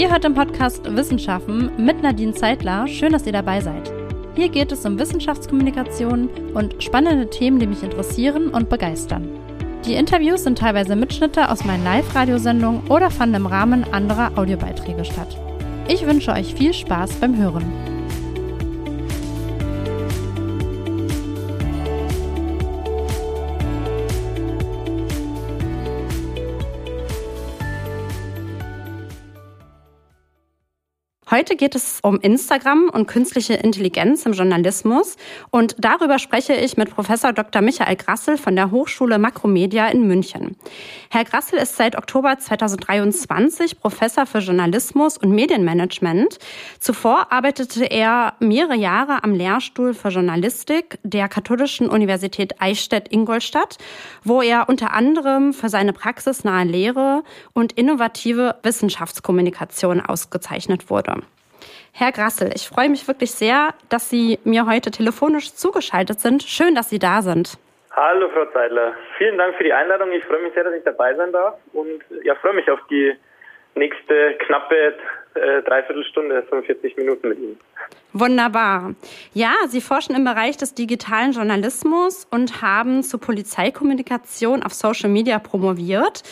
Ihr hört im Podcast Wissenschaften mit Nadine Zeitler. Schön, dass ihr dabei seid. Hier geht es um Wissenschaftskommunikation und spannende Themen, die mich interessieren und begeistern. Die Interviews sind teilweise Mitschnitte aus meinen Live-Radiosendungen oder fanden im Rahmen anderer Audiobeiträge statt. Ich wünsche euch viel Spaß beim Hören. Heute geht es um Instagram und künstliche Intelligenz im Journalismus und darüber spreche ich mit Professor Dr. Michael Grassel von der Hochschule Makromedia in München. Herr Grassel ist seit Oktober 2023 Professor für Journalismus und Medienmanagement. Zuvor arbeitete er mehrere Jahre am Lehrstuhl für Journalistik der Katholischen Universität Eichstätt-Ingolstadt, wo er unter anderem für seine praxisnahe Lehre und innovative Wissenschaftskommunikation ausgezeichnet wurde. Herr Grassel, ich freue mich wirklich sehr, dass Sie mir heute telefonisch zugeschaltet sind. Schön, dass Sie da sind. Hallo, Frau Zeidler. Vielen Dank für die Einladung. Ich freue mich sehr, dass ich dabei sein darf und ja, freue mich auf die nächste knappe äh, Dreiviertelstunde, 45 Minuten mit Ihnen. Wunderbar. Ja, Sie forschen im Bereich des digitalen Journalismus und haben zur Polizeikommunikation auf Social Media promoviert.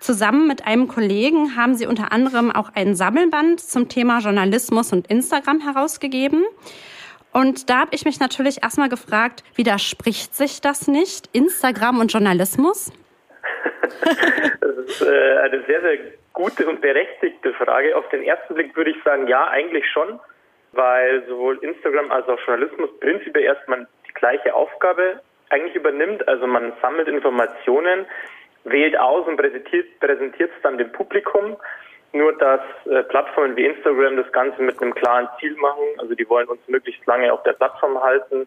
Zusammen mit einem Kollegen haben Sie unter anderem auch ein Sammelband zum Thema Journalismus und Instagram herausgegeben. Und da habe ich mich natürlich erstmal gefragt, widerspricht sich das nicht, Instagram und Journalismus? das ist äh, eine sehr, sehr gute und berechtigte Frage. Auf den ersten Blick würde ich sagen, ja, eigentlich schon, weil sowohl Instagram als auch Journalismus prinzipiell erstmal die gleiche Aufgabe eigentlich übernimmt. Also man sammelt Informationen, wählt aus und präsentiert es dann dem Publikum. Nur dass äh, Plattformen wie Instagram das Ganze mit einem klaren Ziel machen. Also die wollen uns möglichst lange auf der Plattform halten,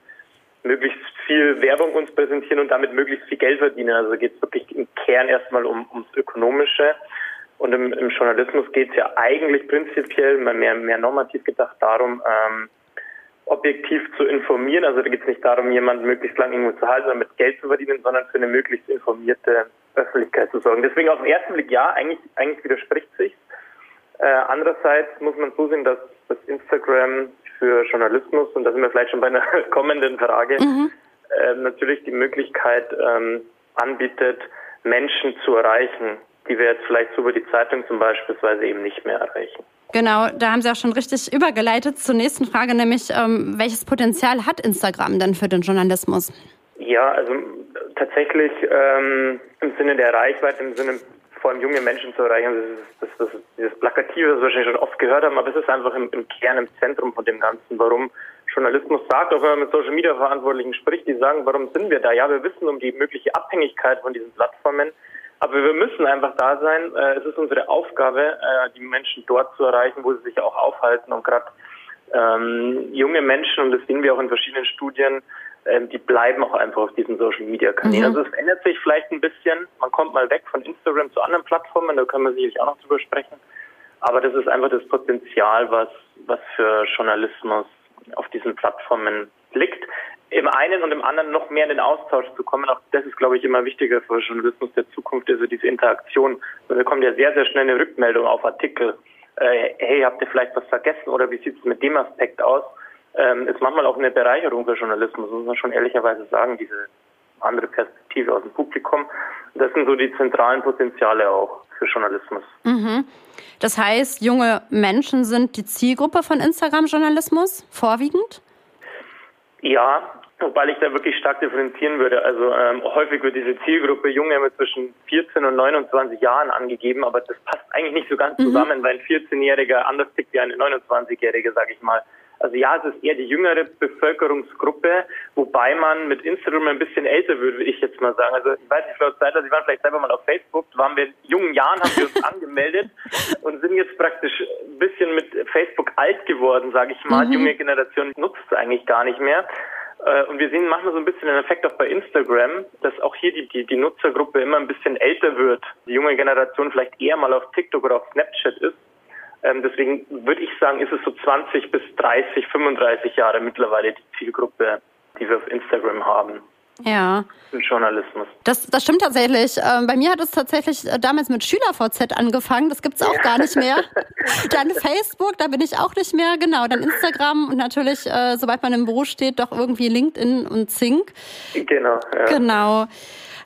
möglichst viel Werbung uns präsentieren und damit möglichst viel Geld verdienen. Also geht es wirklich im Kern erstmal um, ums Ökonomische. Und im, im Journalismus geht es ja eigentlich prinzipiell, mehr, mehr normativ gedacht, darum, ähm, objektiv zu informieren. Also da geht es nicht darum, jemanden möglichst lang irgendwo zu halten und mit Geld zu verdienen, sondern für eine möglichst informierte Öffentlichkeit zu sorgen. Deswegen auf den ersten Blick ja, eigentlich, eigentlich widerspricht sich. Äh, andererseits muss man so sehen, dass das Instagram für Journalismus, und da sind wir vielleicht schon bei einer kommenden Frage, mhm. äh, natürlich die Möglichkeit ähm, anbietet, Menschen zu erreichen, die wir jetzt vielleicht so über die Zeitung zum Beispiel eben nicht mehr erreichen. Genau, da haben Sie auch schon richtig übergeleitet zur nächsten Frage, nämlich ähm, welches Potenzial hat Instagram denn für den Journalismus? Ja, also tatsächlich ähm, im Sinne der Reichweite, im Sinne vor allem junge Menschen zu erreichen, das ist, das, das, dieses Plakative, das wir wahrscheinlich schon oft gehört haben, aber es ist einfach im, im Kern, im Zentrum von dem Ganzen, warum Journalismus sagt, auch wenn man mit Social Media Verantwortlichen spricht, die sagen, warum sind wir da? Ja, wir wissen um die mögliche Abhängigkeit von diesen Plattformen, aber wir müssen einfach da sein. Äh, es ist unsere Aufgabe, äh, die Menschen dort zu erreichen, wo sie sich auch aufhalten. Und gerade ähm, junge Menschen, und das sehen wir auch in verschiedenen Studien, ähm, die bleiben auch einfach auf diesen Social Media Kanälen. Mhm. Also es ändert sich vielleicht ein bisschen. Man kommt mal weg von Instagram zu anderen Plattformen, da können wir sicherlich auch noch drüber sprechen. Aber das ist einfach das Potenzial, was, was für Journalismus auf diesen Plattformen liegt im einen und im anderen noch mehr in den Austausch zu kommen. Auch das ist, glaube ich, immer wichtiger für Journalismus der Zukunft, also diese Interaktion. Wir bekommen ja sehr, sehr schnell eine Rückmeldung auf Artikel. Äh, hey, habt ihr vielleicht was vergessen oder wie sieht es mit dem Aspekt aus? Ähm, ist manchmal auch eine Bereicherung für Journalismus, muss man schon ehrlicherweise sagen, diese andere Perspektive aus dem Publikum. Das sind so die zentralen Potenziale auch für Journalismus. Mhm. Das heißt, junge Menschen sind die Zielgruppe von Instagram-Journalismus vorwiegend? Ja, Wobei ich da wirklich stark differenzieren würde. Also ähm, häufig wird diese Zielgruppe Junge mit zwischen 14 und 29 Jahren angegeben, aber das passt eigentlich nicht so ganz mhm. zusammen, weil ein 14-Jähriger anders tickt wie eine 29-Jährige, sage ich mal. Also ja, es ist eher die jüngere Bevölkerungsgruppe, wobei man mit Instagram ein bisschen älter wird, würde ich jetzt mal sagen. Also ich weiß nicht, Frau Zeitler, Sie waren vielleicht selber mal auf Facebook, waren wir in jungen Jahren, haben wir uns angemeldet und sind jetzt praktisch ein bisschen mit Facebook alt geworden, sage ich mal. Mhm. Die junge Generation nutzt es eigentlich gar nicht mehr. Äh, und wir sehen manchmal so ein bisschen den Effekt auch bei Instagram, dass auch hier die, die, die Nutzergruppe immer ein bisschen älter wird. Die junge Generation vielleicht eher mal auf TikTok oder auf Snapchat ist. Ähm, deswegen würde ich sagen, ist es so 20 bis 30, 35 Jahre mittlerweile die Zielgruppe, die wir auf Instagram haben. Ja. Journalismus. Das, das stimmt tatsächlich. Ähm, bei mir hat es tatsächlich äh, damals mit SchülerVZ angefangen. Das gibt's auch ja. gar nicht mehr. Dann Facebook, da bin ich auch nicht mehr. Genau, dann Instagram und natürlich, äh, sobald man im Büro steht, doch irgendwie LinkedIn und Zink. Genau. Ja. Genau.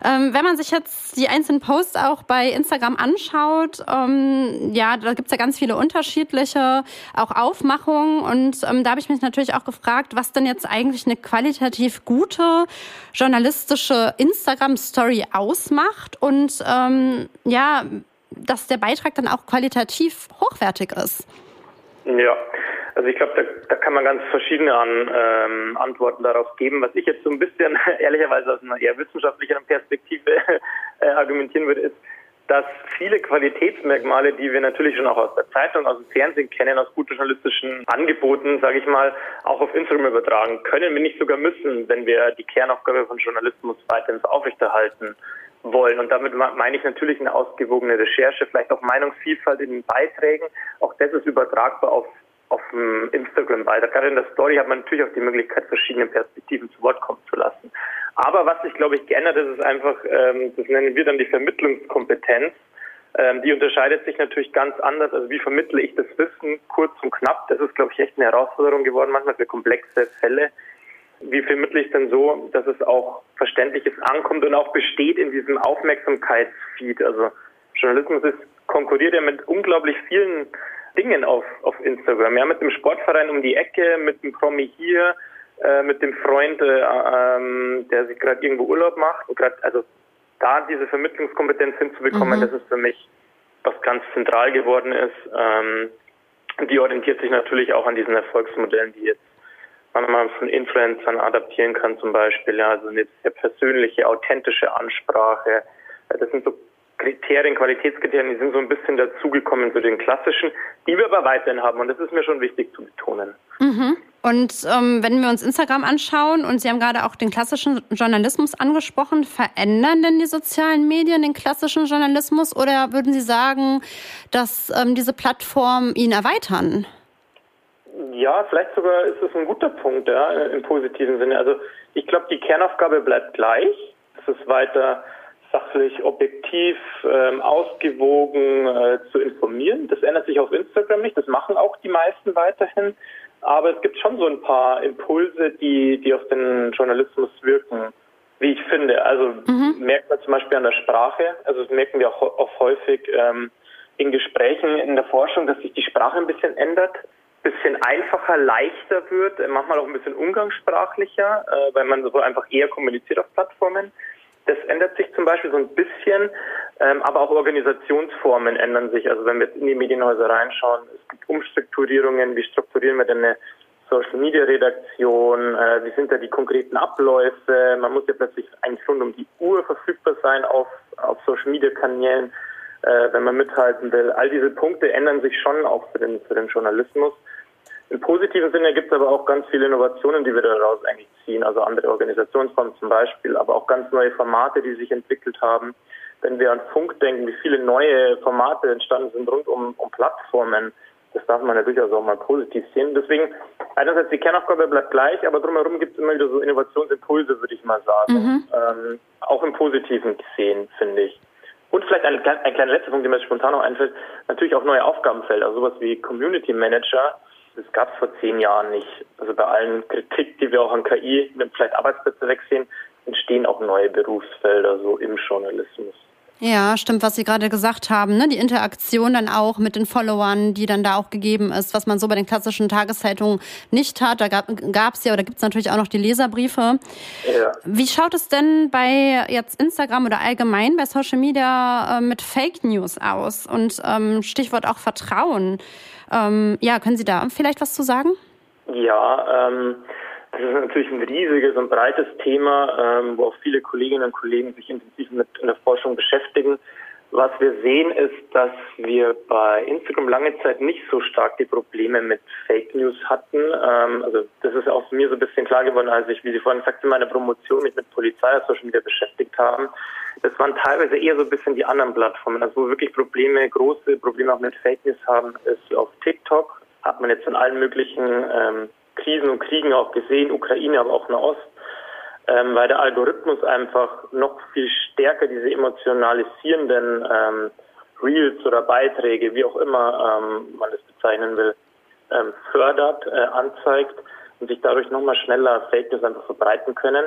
Ähm, wenn man sich jetzt die einzelnen Posts auch bei Instagram anschaut, ähm, ja, da gibt's ja ganz viele unterschiedliche auch Aufmachungen. Und ähm, da habe ich mich natürlich auch gefragt, was denn jetzt eigentlich eine qualitativ gute journalistische Instagram-Story ausmacht und ähm, ja, dass der Beitrag dann auch qualitativ hochwertig ist. Ja, also ich glaube, da, da kann man ganz verschiedene an, ähm, Antworten darauf geben. Was ich jetzt so ein bisschen ehrlicherweise aus einer eher wissenschaftlicheren Perspektive äh, argumentieren würde, ist, dass viele Qualitätsmerkmale, die wir natürlich schon auch aus der Zeitung, aus dem Fernsehen kennen, aus guten journalistischen Angeboten, sage ich mal, auch auf Instagram übertragen können, wir nicht sogar müssen, wenn wir die Kernaufgabe von Journalismus weiterhin aufrechterhalten wollen. Und damit meine ich natürlich eine ausgewogene Recherche, vielleicht auch Meinungsvielfalt in den Beiträgen. Auch das ist übertragbar auf auf dem Instagram-Beitrag. Gerade in der Story hat man natürlich auch die Möglichkeit, verschiedene Perspektiven zu Wort kommen zu lassen. Aber was sich, glaube ich, geändert ist, ist einfach, ähm, das nennen wir dann die Vermittlungskompetenz. Ähm, die unterscheidet sich natürlich ganz anders. Also wie vermittle ich das Wissen kurz und knapp? Das ist, glaube ich, echt eine Herausforderung geworden, manchmal für komplexe Fälle. Wie vermittle ich denn so, dass es auch Verständliches ankommt und auch besteht in diesem Aufmerksamkeitsfeed? Also Journalismus ist, konkurriert ja mit unglaublich vielen Dingen auf, auf Instagram. Ja, mit dem Sportverein um die Ecke, mit dem Promi hier, äh, mit dem Freund, äh, ähm, der sich gerade irgendwo Urlaub macht. Und grad, also da diese Vermittlungskompetenz hinzubekommen, mhm. das ist für mich was ganz zentral geworden ist. Ähm, die orientiert sich natürlich auch an diesen Erfolgsmodellen, die jetzt man von Influencern adaptieren kann zum Beispiel. Ja, also eine sehr persönliche, authentische Ansprache. Das sind so Kriterien, Qualitätskriterien, die sind so ein bisschen dazugekommen zu den klassischen, die wir aber weiterhin haben. Und das ist mir schon wichtig zu betonen. Mhm. Und ähm, wenn wir uns Instagram anschauen, und Sie haben gerade auch den klassischen Journalismus angesprochen, verändern denn die sozialen Medien den klassischen Journalismus oder würden Sie sagen, dass ähm, diese Plattformen ihn erweitern? Ja, vielleicht sogar ist es ein guter Punkt ja, im positiven Sinne. Also ich glaube, die Kernaufgabe bleibt gleich. Es ist weiter sachlich, objektiv, ähm, ausgewogen äh, zu informieren. Das ändert sich auf Instagram nicht. Das machen auch die meisten weiterhin. Aber es gibt schon so ein paar Impulse, die, die auf den Journalismus wirken, wie ich finde. Also mhm. merkt man zum Beispiel an der Sprache. Also das merken wir auch, auch häufig ähm, in Gesprächen in der Forschung, dass sich die Sprache ein bisschen ändert bisschen einfacher, leichter wird, manchmal auch ein bisschen umgangssprachlicher, äh, weil man so einfach eher kommuniziert auf Plattformen. Das ändert sich zum Beispiel so ein bisschen, ähm, aber auch Organisationsformen ändern sich. Also wenn wir jetzt in die Medienhäuser reinschauen, es gibt Umstrukturierungen, wie strukturieren wir denn eine Social Media Redaktion, äh, wie sind da die konkreten Abläufe, man muss ja plötzlich eigentlich rund um die Uhr verfügbar sein auf, auf Social Media Kanälen, äh, wenn man mithalten will. All diese Punkte ändern sich schon auch für den, für den Journalismus. Im positiven Sinne gibt es aber auch ganz viele Innovationen, die wir daraus eigentlich ziehen, also andere Organisationsformen zum Beispiel, aber auch ganz neue Formate, die sich entwickelt haben. Wenn wir an Funk denken, wie viele neue Formate entstanden sind rund um, um Plattformen, das darf man ja durchaus auch mal positiv sehen. Deswegen, einerseits die Kernaufgabe bleibt gleich, aber drumherum gibt es immer wieder so Innovationsimpulse, würde ich mal sagen. Mhm. Ähm, auch im Positiven gesehen, finde ich. Und vielleicht ein, ein kleiner letzter Punkt, der mir spontan noch einfällt, natürlich auch neue Aufgabenfelder, sowas wie Community Manager das gab es vor zehn Jahren nicht. Also bei allen Kritik, die wir auch an KI, vielleicht Arbeitsplätze wegsehen, entstehen auch neue Berufsfelder so im Journalismus. Ja, stimmt, was Sie gerade gesagt haben. Ne? Die Interaktion dann auch mit den Followern, die dann da auch gegeben ist, was man so bei den klassischen Tageszeitungen nicht hat. Da gab es ja oder gibt es natürlich auch noch die Leserbriefe. Ja. Wie schaut es denn bei jetzt Instagram oder allgemein bei Social Media äh, mit Fake News aus? Und ähm, Stichwort auch Vertrauen. Ähm, ja, können Sie da vielleicht was zu sagen? Ja, ähm, das ist natürlich ein riesiges und breites Thema, ähm, wo auch viele Kolleginnen und Kollegen sich intensiv mit in der Forschung beschäftigen. Was wir sehen ist, dass wir bei Instagram lange Zeit nicht so stark die Probleme mit Fake News hatten. Ähm, also das ist auch mir so ein bisschen klar geworden, als ich, wie Sie vorhin sagten, in meiner Promotion mich mit Polizei und Social Media beschäftigt haben. Das waren teilweise eher so ein bisschen die anderen Plattformen. Also wo wirklich Probleme, große Probleme auch mit Fake News haben, ist auf TikTok. Hat man jetzt in allen möglichen ähm, Krisen und Kriegen auch gesehen, Ukraine, aber auch Nahost. ähm, weil der Algorithmus einfach noch viel stärker diese emotionalisierenden ähm, Reels oder Beiträge, wie auch immer ähm, man es bezeichnen will, ähm, fördert, äh, anzeigt und sich dadurch nochmal schneller Fake News einfach verbreiten können.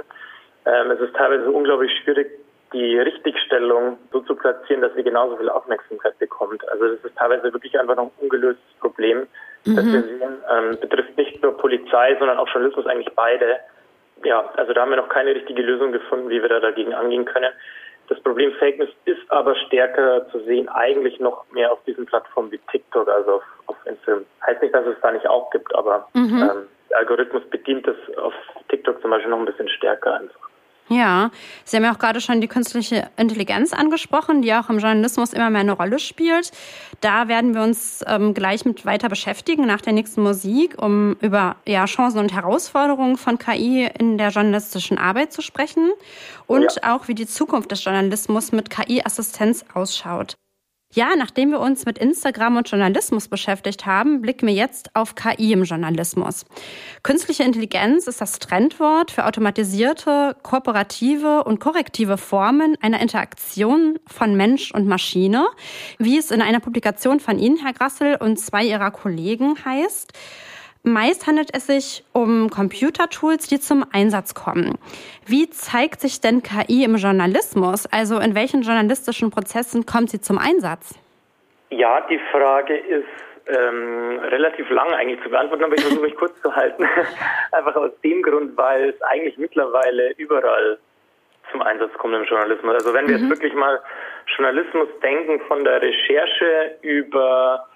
Ähm, es ist teilweise unglaublich schwierig, die Richtigstellung so zu platzieren, dass sie genauso viel Aufmerksamkeit bekommt. Also das ist teilweise wirklich einfach noch ein ungelöstes Problem, mhm. das wir sehen. Ähm, betrifft nicht nur Polizei, sondern auch Journalismus eigentlich beide. Ja, also da haben wir noch keine richtige Lösung gefunden, wie wir da dagegen angehen können. Das Problem Fake News ist aber stärker zu sehen, eigentlich noch mehr auf diesen Plattformen wie TikTok, also auf, auf Instagram. Heißt nicht, dass es da nicht auch gibt, aber mhm. ähm, der Algorithmus bedient das auf TikTok zum Beispiel noch ein bisschen stärker einfach. Ja, Sie haben ja auch gerade schon die künstliche Intelligenz angesprochen, die auch im Journalismus immer mehr eine Rolle spielt. Da werden wir uns ähm, gleich mit weiter beschäftigen nach der nächsten Musik, um über ja, Chancen und Herausforderungen von KI in der journalistischen Arbeit zu sprechen und ja. auch wie die Zukunft des Journalismus mit KI-Assistenz ausschaut. Ja, nachdem wir uns mit Instagram und Journalismus beschäftigt haben, blicken wir jetzt auf KI im Journalismus. Künstliche Intelligenz ist das Trendwort für automatisierte, kooperative und korrektive Formen einer Interaktion von Mensch und Maschine, wie es in einer Publikation von Ihnen, Herr Grassel, und zwei Ihrer Kollegen heißt. Meist handelt es sich um Computertools, die zum Einsatz kommen. Wie zeigt sich denn KI im Journalismus? Also in welchen journalistischen Prozessen kommt sie zum Einsatz? Ja, die Frage ist ähm, relativ lang eigentlich zu beantworten, aber ich versuche mich kurz zu halten. Einfach aus dem Grund, weil es eigentlich mittlerweile überall zum Einsatz kommt im Journalismus. Also wenn wir mhm. jetzt wirklich mal Journalismus denken, von der Recherche über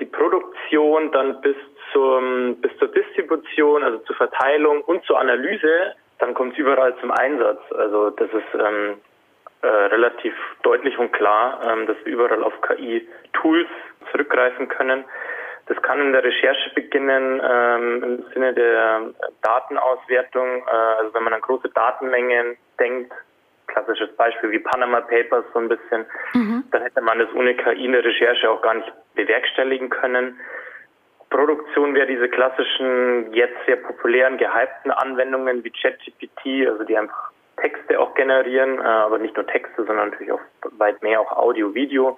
die Produktion dann bis zum, bis zur Distribution, also zur Verteilung und zur Analyse, dann kommt es überall zum Einsatz. Also das ist ähm, äh, relativ deutlich und klar, ähm, dass wir überall auf KI-Tools zurückgreifen können. Das kann in der Recherche beginnen ähm, im Sinne der Datenauswertung. Äh, also wenn man an große Datenmengen denkt, klassisches Beispiel wie Panama Papers so ein bisschen, mhm. dann hätte man das ohne KI in der Recherche auch gar nicht bewerkstelligen können. Produktion wäre diese klassischen, jetzt sehr populären, gehypten Anwendungen wie ChatGPT, also die einfach Texte auch generieren, äh, aber nicht nur Texte, sondern natürlich auch weit mehr auch Audio, Video.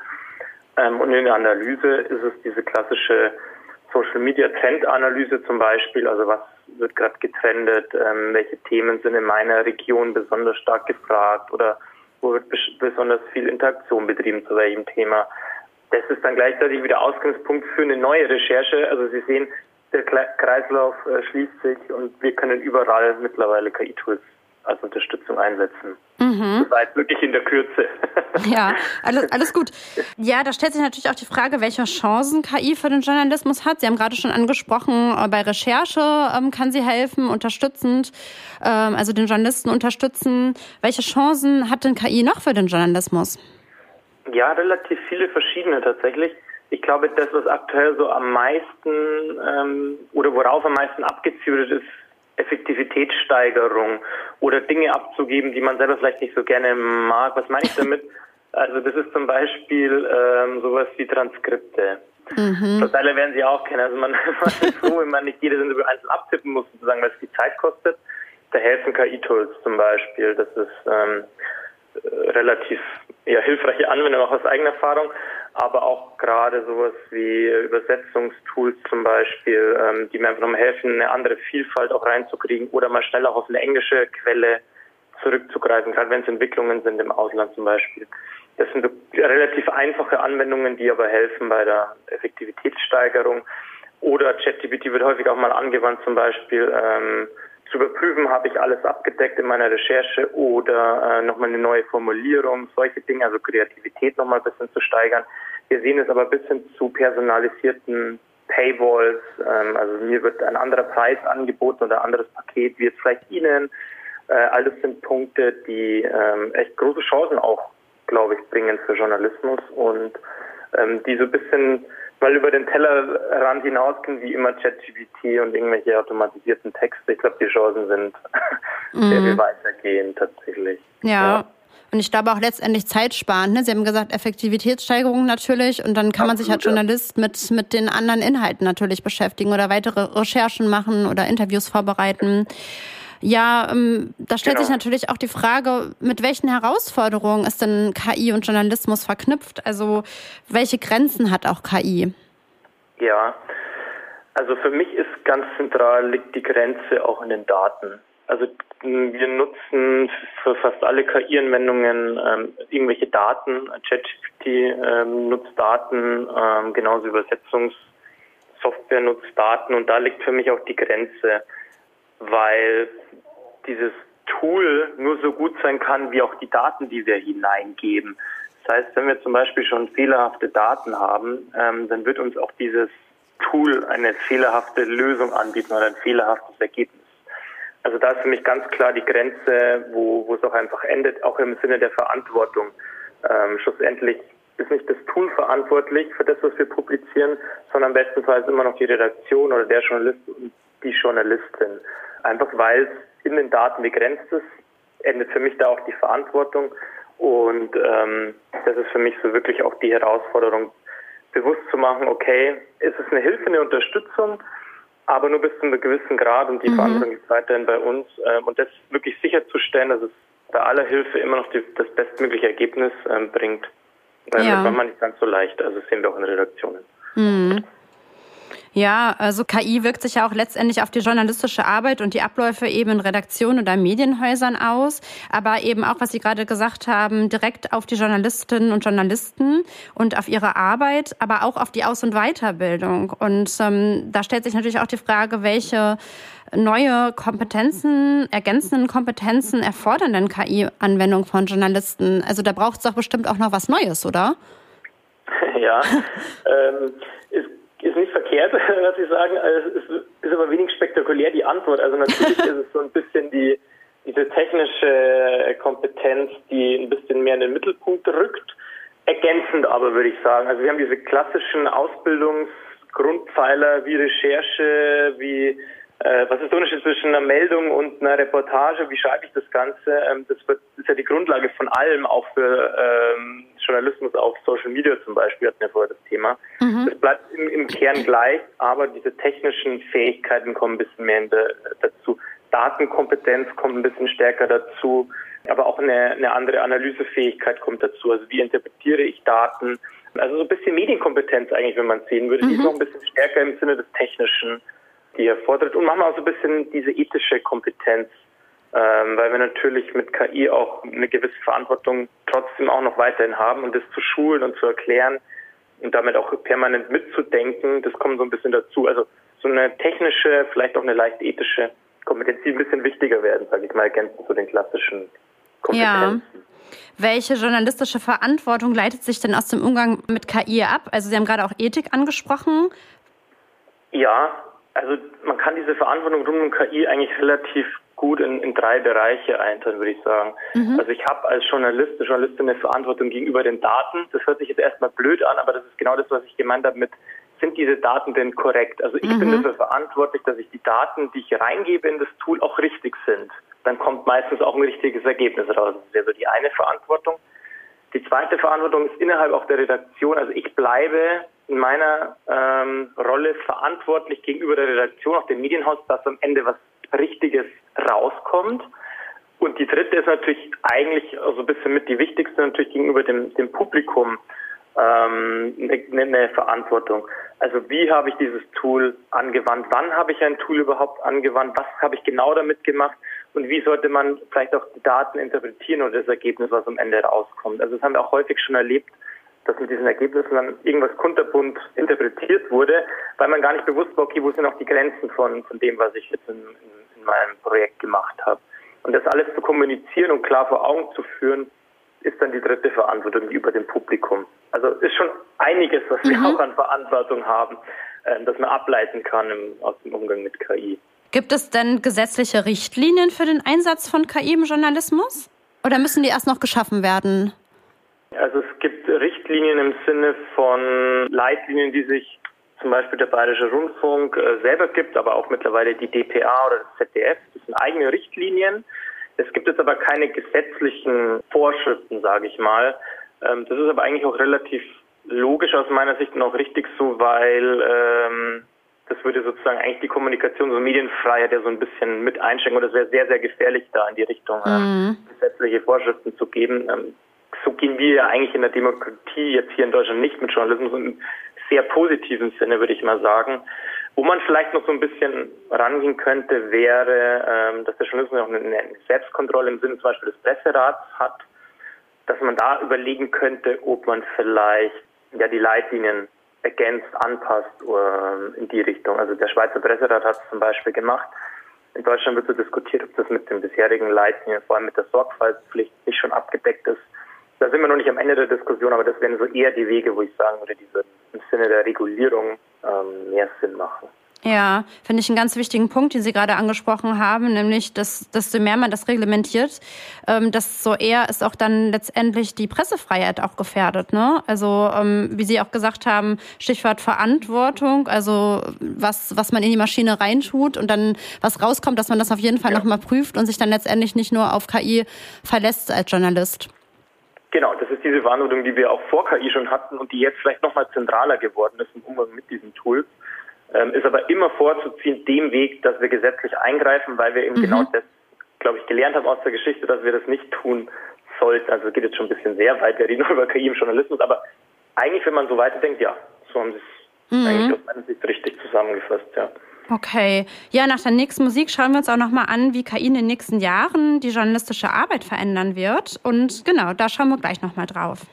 Ähm, und in der Analyse ist es diese klassische Social Media Trendanalyse zum Beispiel, also was wird gerade getrendet, ähm, welche Themen sind in meiner Region besonders stark gefragt oder wo wird besonders viel Interaktion betrieben zu welchem Thema. Das ist dann gleichzeitig wieder Ausgangspunkt für eine neue Recherche. Also Sie sehen, der Kreislauf äh, schließt sich und wir können überall mittlerweile KI-Tools als Unterstützung einsetzen. Mhm. Jetzt wirklich in der Kürze. Ja, alles, alles gut. Ja, da stellt sich natürlich auch die Frage, welche Chancen KI für den Journalismus hat. Sie haben gerade schon angesprochen, äh, bei Recherche ähm, kann sie helfen, unterstützend, ähm, also den Journalisten unterstützen. Welche Chancen hat denn KI noch für den Journalismus? Ja, relativ viele verschiedene tatsächlich. Ich glaube, das, was aktuell so am meisten ähm, oder worauf am meisten abgezielt ist, Effektivitätssteigerung oder Dinge abzugeben, die man selber vielleicht nicht so gerne mag. Was meine ich damit? Also das ist zum Beispiel ähm, sowas wie Transkripte. Mhm. Das alle werden Sie auch kennen. Also man, man ist froh, wenn man nicht jedes Interview einzeln abtippen muss, sozusagen, weil es viel Zeit kostet. Da helfen KI-Tools zum Beispiel. Das ist ähm, relativ ja, hilfreiche Anwendung auch aus eigener Erfahrung, aber auch gerade sowas wie Übersetzungstools zum Beispiel, ähm, die mir einfach nochmal helfen, eine andere Vielfalt auch reinzukriegen oder mal schnell auch auf eine englische Quelle zurückzugreifen, gerade wenn es Entwicklungen sind im Ausland zum Beispiel. Das sind relativ einfache Anwendungen, die aber helfen bei der Effektivitätssteigerung. Oder ChatGPT wird häufig auch mal angewandt, zum Beispiel ähm, zu überprüfen, habe ich alles abgedeckt in meiner Recherche oder äh, nochmal eine neue Formulierung, solche Dinge, also Kreativität nochmal ein bisschen zu steigern. Wir sehen es aber bis hin zu personalisierten Paywalls, ähm, also mir wird ein anderer Preis angeboten oder ein anderes Paket, wie es vielleicht Ihnen. Äh, alles sind Punkte, die ähm, echt große Chancen auch, glaube ich, bringen für Journalismus und ähm, die so ein bisschen mal über den Tellerrand hinausgehen, wie immer ChatGPT und irgendwelche automatisierten Texte. Ich glaube, die Chancen sind mm. sehr viel mhm. weitergehen tatsächlich. Ja. ja. Und ich glaube auch letztendlich zeitsparend. Ne? Sie haben gesagt, Effektivitätssteigerung natürlich. Und dann kann Absolut, man sich als Journalist mit, mit den anderen Inhalten natürlich beschäftigen oder weitere Recherchen machen oder Interviews vorbereiten. Ja, ähm, da stellt genau. sich natürlich auch die Frage, mit welchen Herausforderungen ist denn KI und Journalismus verknüpft? Also welche Grenzen hat auch KI? Ja, also für mich ist ganz zentral liegt die Grenze auch in den Daten. Also wir nutzen für fast alle KI-Anwendungen ähm, irgendwelche Daten. ChatGPT ähm, nutzt Daten, ähm, genauso Übersetzungssoftware nutzt Daten und da liegt für mich auch die Grenze, weil dieses Tool nur so gut sein kann, wie auch die Daten, die wir hineingeben. Das heißt, wenn wir zum Beispiel schon fehlerhafte Daten haben, ähm, dann wird uns auch dieses Tool eine fehlerhafte Lösung anbieten oder ein fehlerhaftes Ergebnis. Also da ist für mich ganz klar die Grenze, wo, wo es auch einfach endet, auch im Sinne der Verantwortung. Ähm, schlussendlich ist nicht das Tool verantwortlich für das, was wir publizieren, sondern bestenfalls immer noch die Redaktion oder der Journalist die Journalistin. Einfach weil es in den Daten begrenzt ist, endet für mich da auch die Verantwortung. Und ähm, das ist für mich so wirklich auch die Herausforderung, bewusst zu machen, okay, ist es eine Hilfe, eine Unterstützung, aber nur bis zu einem gewissen Grad und die mhm. Verantwortung ist weiterhin bei uns. Ähm, und das wirklich sicherzustellen, dass es bei aller Hilfe immer noch die, das bestmögliche Ergebnis ähm, bringt, äh, ja. das war man nicht ganz so leicht. Also das sehen wir auch in Redaktionen. Mhm. Ja, also KI wirkt sich ja auch letztendlich auf die journalistische Arbeit und die Abläufe eben in Redaktionen oder Medienhäusern aus, aber eben auch, was Sie gerade gesagt haben, direkt auf die Journalistinnen und Journalisten und auf ihre Arbeit, aber auch auf die Aus- und Weiterbildung. Und ähm, da stellt sich natürlich auch die Frage, welche neue Kompetenzen, ergänzenden Kompetenzen erfordern denn KI-Anwendung von Journalisten? Also da braucht es doch bestimmt auch noch was Neues, oder? Ja, ähm, ist nicht verkehrt, was Sie sagen. Also es ist, aber wenig spektakulär die Antwort. Also natürlich ist es so ein bisschen die diese technische Kompetenz, die ein bisschen mehr in den Mittelpunkt rückt. Ergänzend aber würde ich sagen. Also wir haben diese klassischen Ausbildungsgrundpfeiler wie Recherche, wie äh, was ist der Unterschied zwischen einer Meldung und einer Reportage? Wie schreibe ich das Ganze? Ähm, das, wird, ist ja die Grundlage von allem, auch für ähm, Journalismus auf Social Media zum Beispiel, hatten wir vorher das Thema. Mhm. Das bleibt im, im, Kern gleich, aber diese technischen Fähigkeiten kommen ein bisschen mehr der, dazu. Datenkompetenz kommt ein bisschen stärker dazu, aber auch eine, eine andere Analysefähigkeit kommt dazu. Also wie interpretiere ich Daten? Also so ein bisschen Medienkompetenz eigentlich, wenn man sehen würde, mhm. die ist noch ein bisschen stärker im Sinne des Technischen die er fordert und manchmal auch so ein bisschen diese ethische Kompetenz, ähm, weil wir natürlich mit KI auch eine gewisse Verantwortung trotzdem auch noch weiterhin haben und das zu schulen und zu erklären und damit auch permanent mitzudenken, das kommt so ein bisschen dazu. Also so eine technische, vielleicht auch eine leicht ethische Kompetenz, die ein bisschen wichtiger werden, sage ich mal, ergänzend zu den klassischen Kompetenzen. Ja. Welche journalistische Verantwortung leitet sich denn aus dem Umgang mit KI ab? Also Sie haben gerade auch Ethik angesprochen. Ja, also man kann diese Verantwortung rund um KI eigentlich relativ gut in, in drei Bereiche einteilen, würde ich sagen. Mhm. Also ich habe als Journalist, Journalistin eine Verantwortung gegenüber den Daten. Das hört sich jetzt erstmal blöd an, aber das ist genau das, was ich gemeint habe mit, sind diese Daten denn korrekt? Also ich mhm. bin dafür verantwortlich, dass ich die Daten, die ich reingebe in das Tool, auch richtig sind. Dann kommt meistens auch ein richtiges Ergebnis raus. Das wäre so die eine Verantwortung. Die zweite Verantwortung ist innerhalb auch der Redaktion. Also ich bleibe in meiner ähm, Rolle verantwortlich gegenüber der Redaktion, auch dem Medienhaus, dass am Ende was Richtiges rauskommt. Und die dritte ist natürlich eigentlich also ein bisschen mit die wichtigste natürlich gegenüber dem, dem Publikum ähm, eine, eine Verantwortung. Also wie habe ich dieses Tool angewandt? Wann habe ich ein Tool überhaupt angewandt? Was habe ich genau damit gemacht? Und wie sollte man vielleicht auch die Daten interpretieren oder das Ergebnis, was am Ende rauskommt? Also das haben wir auch häufig schon erlebt, dass mit diesen Ergebnissen dann irgendwas kunterbunt interpretiert wurde, weil man gar nicht bewusst war, okay, wo sind auch die Grenzen von, von dem, was ich jetzt in, in, in meinem Projekt gemacht habe. Und das alles zu kommunizieren und klar vor Augen zu führen, ist dann die dritte Verantwortung über dem Publikum. Also ist schon einiges, was wir mhm. auch an Verantwortung haben, äh, das man ableiten kann im, aus dem Umgang mit KI. Gibt es denn gesetzliche Richtlinien für den Einsatz von KI im Journalismus? Oder müssen die erst noch geschaffen werden? Also es gibt Richtlinien im Sinne von Leitlinien, die sich zum Beispiel der Bayerische Rundfunk äh, selber gibt, aber auch mittlerweile die DPA oder das ZDF. Das sind eigene Richtlinien. Es gibt jetzt aber keine gesetzlichen Vorschriften, sage ich mal. Ähm, das ist aber eigentlich auch relativ logisch aus meiner Sicht und auch richtig so, weil ähm, das würde sozusagen eigentlich die Kommunikation, so Medienfreiheit ja so ein bisschen mit einschränken. Und das wäre sehr, sehr gefährlich, da in die Richtung ähm, mhm. gesetzliche Vorschriften zu geben. Ähm, so gehen wir ja eigentlich in der Demokratie jetzt hier in Deutschland nicht mit Journalismus im sehr positiven Sinne, würde ich mal sagen. Wo man vielleicht noch so ein bisschen rangehen könnte, wäre, ähm, dass der Journalismus auch eine Selbstkontrolle im Sinne zum Beispiel des Presserats hat, dass man da überlegen könnte, ob man vielleicht ja die Leitlinien ergänzt, anpasst ähm, in die Richtung. Also der Schweizer Presserat hat es zum Beispiel gemacht. In Deutschland wird so diskutiert, ob das mit den bisherigen Leitlinien, vor allem mit der Sorgfaltspflicht, nicht schon abgedeckt ist. Da sind wir noch nicht am Ende der Diskussion, aber das wären so eher die Wege, wo ich sagen würde, die würden im Sinne der Regulierung ähm, mehr Sinn machen. Ja, finde ich einen ganz wichtigen Punkt, den Sie gerade angesprochen haben, nämlich, dass desto mehr man das reglementiert, ähm, desto eher ist auch dann letztendlich die Pressefreiheit auch gefährdet. Ne? Also ähm, wie Sie auch gesagt haben, Stichwort Verantwortung, also was, was man in die Maschine reintut und dann was rauskommt, dass man das auf jeden Fall ja. nochmal prüft und sich dann letztendlich nicht nur auf KI verlässt als Journalist. Genau, das ist diese Warnung, die wir auch vor KI schon hatten und die jetzt vielleicht nochmal zentraler geworden ist im Umgang mit diesen Tools ähm, ist aber immer vorzuziehen dem Weg, dass wir gesetzlich eingreifen, weil wir eben mhm. genau das, glaube ich, gelernt haben aus der Geschichte, dass wir das nicht tun sollten. Also es geht jetzt schon ein bisschen sehr weit, wir reden nur über KI im Journalismus, aber eigentlich, wenn man so weiterdenkt, ja, so haben sie es mhm. eigentlich aus meiner Sicht richtig zusammengefasst, ja. Okay. Ja, nach der nächsten Musik schauen wir uns auch nochmal an, wie KI in den nächsten Jahren die journalistische Arbeit verändern wird. Und genau, da schauen wir gleich nochmal drauf.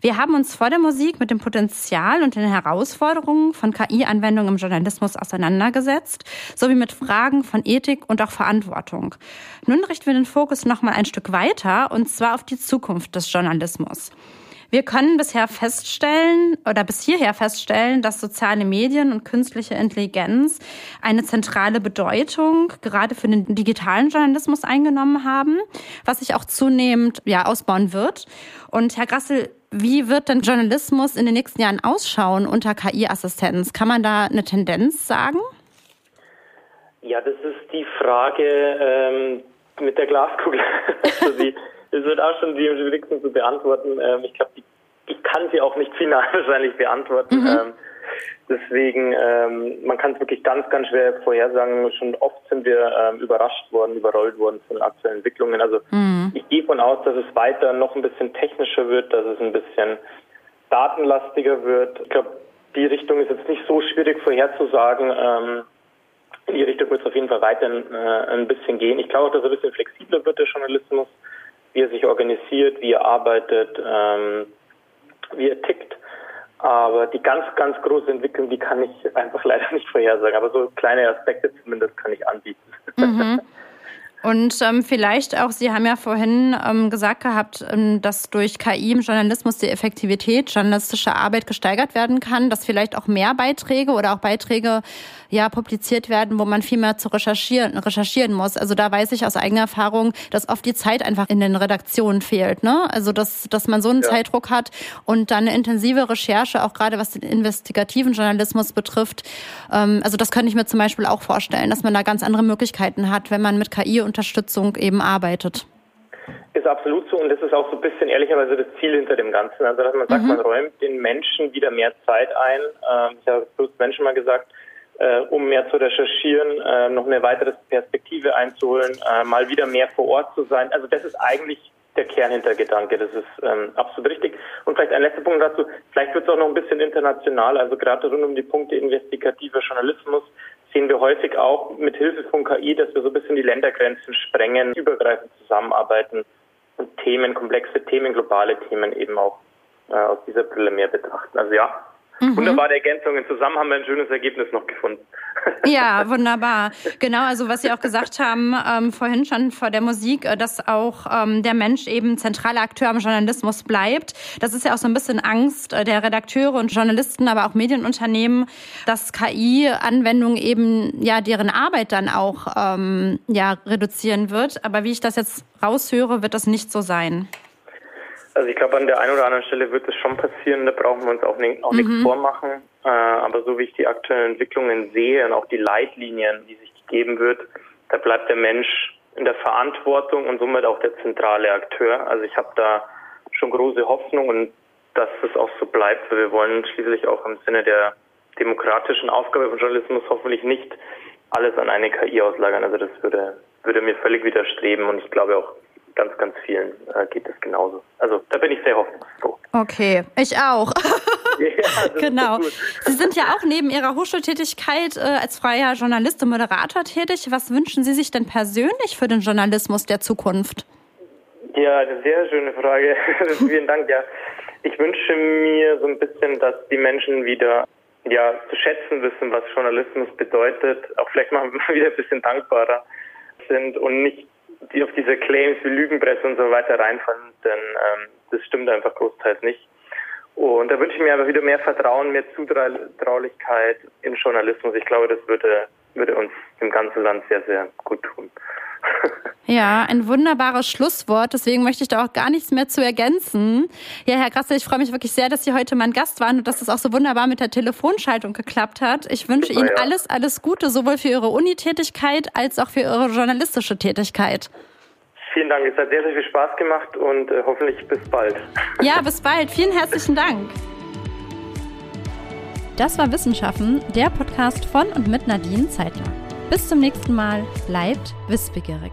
Wir haben uns vor der Musik mit dem Potenzial und den Herausforderungen von KI-Anwendungen im Journalismus auseinandergesetzt, sowie mit Fragen von Ethik und auch Verantwortung. Nun richten wir den Fokus noch mal ein Stück weiter, und zwar auf die Zukunft des Journalismus. Wir können bisher feststellen oder bis hierher feststellen, dass soziale Medien und künstliche Intelligenz eine zentrale Bedeutung gerade für den digitalen Journalismus eingenommen haben, was sich auch zunehmend ja ausbauen wird. Und Herr Grassel, wie wird denn Journalismus in den nächsten Jahren ausschauen unter KI-Assistenz? Kann man da eine Tendenz sagen? Ja, das ist die Frage ähm, mit der Glaskugel. also die, das wird auch schon die schwierigsten zu beantworten. Ähm, ich glaube, ich kann sie auch nicht final wahrscheinlich beantworten. Mhm. Ähm, Deswegen, ähm, man kann es wirklich ganz, ganz schwer vorhersagen. Schon oft sind wir ähm, überrascht worden, überrollt worden von aktuellen Entwicklungen. Also mhm. ich gehe von aus, dass es weiter noch ein bisschen technischer wird, dass es ein bisschen datenlastiger wird. Ich glaube, die Richtung ist jetzt nicht so schwierig vorherzusagen. Ähm, in die Richtung wird es auf jeden Fall weiter äh, ein bisschen gehen. Ich glaube auch, dass ein bisschen flexibler wird, der Journalismus, wie er sich organisiert, wie er arbeitet, ähm, wie er tickt. Aber die ganz, ganz große Entwicklung, die kann ich einfach leider nicht vorhersagen. Aber so kleine Aspekte zumindest kann ich anbieten. Mhm. Und ähm, vielleicht auch, Sie haben ja vorhin ähm, gesagt gehabt, ähm, dass durch KI im Journalismus die Effektivität journalistischer Arbeit gesteigert werden kann, dass vielleicht auch mehr Beiträge oder auch Beiträge ja publiziert werden, wo man viel mehr zu recherchieren, recherchieren muss. Also da weiß ich aus eigener Erfahrung, dass oft die Zeit einfach in den Redaktionen fehlt. Ne? Also dass, dass man so einen ja. Zeitdruck hat und dann eine intensive Recherche, auch gerade was den investigativen Journalismus betrifft. Ähm, also das könnte ich mir zum Beispiel auch vorstellen, dass man da ganz andere Möglichkeiten hat, wenn man mit KI Unterstützung eben arbeitet. Ist absolut so und das ist auch so ein bisschen ehrlicherweise das Ziel hinter dem Ganzen. Also dass man sagt, mhm. man räumt den Menschen wieder mehr Zeit ein. Ähm, ich habe bloß Menschen mal gesagt, äh, um mehr zu recherchieren, äh, noch eine weitere Perspektive einzuholen, äh, mal wieder mehr vor Ort zu sein. Also das ist eigentlich der Kernhintergedanke, das ist ähm, absolut richtig. Und vielleicht ein letzter Punkt dazu, vielleicht wird es auch noch ein bisschen international, also gerade rund um die Punkte investigativer Journalismus sehen wir häufig auch mit Hilfe von KI, dass wir so ein bisschen die Ländergrenzen sprengen, übergreifend zusammenarbeiten und Themen, komplexe Themen, globale Themen eben auch äh, aus dieser Brille mehr betrachten. Also ja, Mhm. Wunderbare Ergänzungen. Zusammen haben wir ein schönes Ergebnis noch gefunden. Ja, wunderbar. Genau, also was Sie auch gesagt haben ähm, vorhin schon vor der Musik, äh, dass auch ähm, der Mensch eben zentraler Akteur im Journalismus bleibt. Das ist ja auch so ein bisschen Angst äh, der Redakteure und Journalisten, aber auch Medienunternehmen, dass KI-Anwendungen eben ja deren Arbeit dann auch ähm, ja reduzieren wird. Aber wie ich das jetzt raushöre, wird das nicht so sein. Also ich glaube, an der einen oder anderen Stelle wird es schon passieren, da brauchen wir uns auch, nicht, auch mhm. nichts vormachen. Äh, aber so wie ich die aktuellen Entwicklungen sehe und auch die Leitlinien, die sich gegeben wird, da bleibt der Mensch in der Verantwortung und somit auch der zentrale Akteur. Also ich habe da schon große Hoffnung und dass es auch so bleibt, weil wir wollen schließlich auch im Sinne der demokratischen Aufgabe von Journalismus hoffentlich nicht alles an eine KI auslagern. Also das würde, würde mir völlig widerstreben und ich glaube auch ganz, ganz vielen äh, geht es genauso. Also da bin ich sehr hoffnungsfroh. Okay, ich auch. ja, genau. Sie sind ja auch neben Ihrer Hochschultätigkeit äh, als freier Journalist und Moderator tätig. Was wünschen Sie sich denn persönlich für den Journalismus der Zukunft? Ja, eine sehr schöne Frage. Vielen Dank. Ja, ich wünsche mir so ein bisschen, dass die Menschen wieder ja zu schätzen wissen, was Journalismus bedeutet, auch vielleicht mal wieder ein bisschen dankbarer sind und nicht die auf diese Claims wie Lügenpresse und so weiter reinfallen, denn ähm, das stimmt einfach großteils nicht. Und da wünsche ich mir einfach wieder mehr Vertrauen, mehr Zutraulichkeit im Journalismus. Ich glaube, das würde, würde uns im ganzen Land sehr, sehr gut tun. Ja, ein wunderbares Schlusswort. Deswegen möchte ich da auch gar nichts mehr zu ergänzen. Ja, Herr Grassel, ich freue mich wirklich sehr, dass Sie heute mein Gast waren und dass es auch so wunderbar mit der Telefonschaltung geklappt hat. Ich wünsche Ihnen ja. alles, alles Gute, sowohl für Ihre Unitätigkeit als auch für Ihre journalistische Tätigkeit. Vielen Dank, es hat sehr, sehr viel Spaß gemacht und äh, hoffentlich bis bald. Ja, bis bald. Vielen herzlichen Dank. Das war Wissenschaften, der Podcast von und mit Nadine Zeitler. Bis zum nächsten Mal. Bleibt wissbegierig.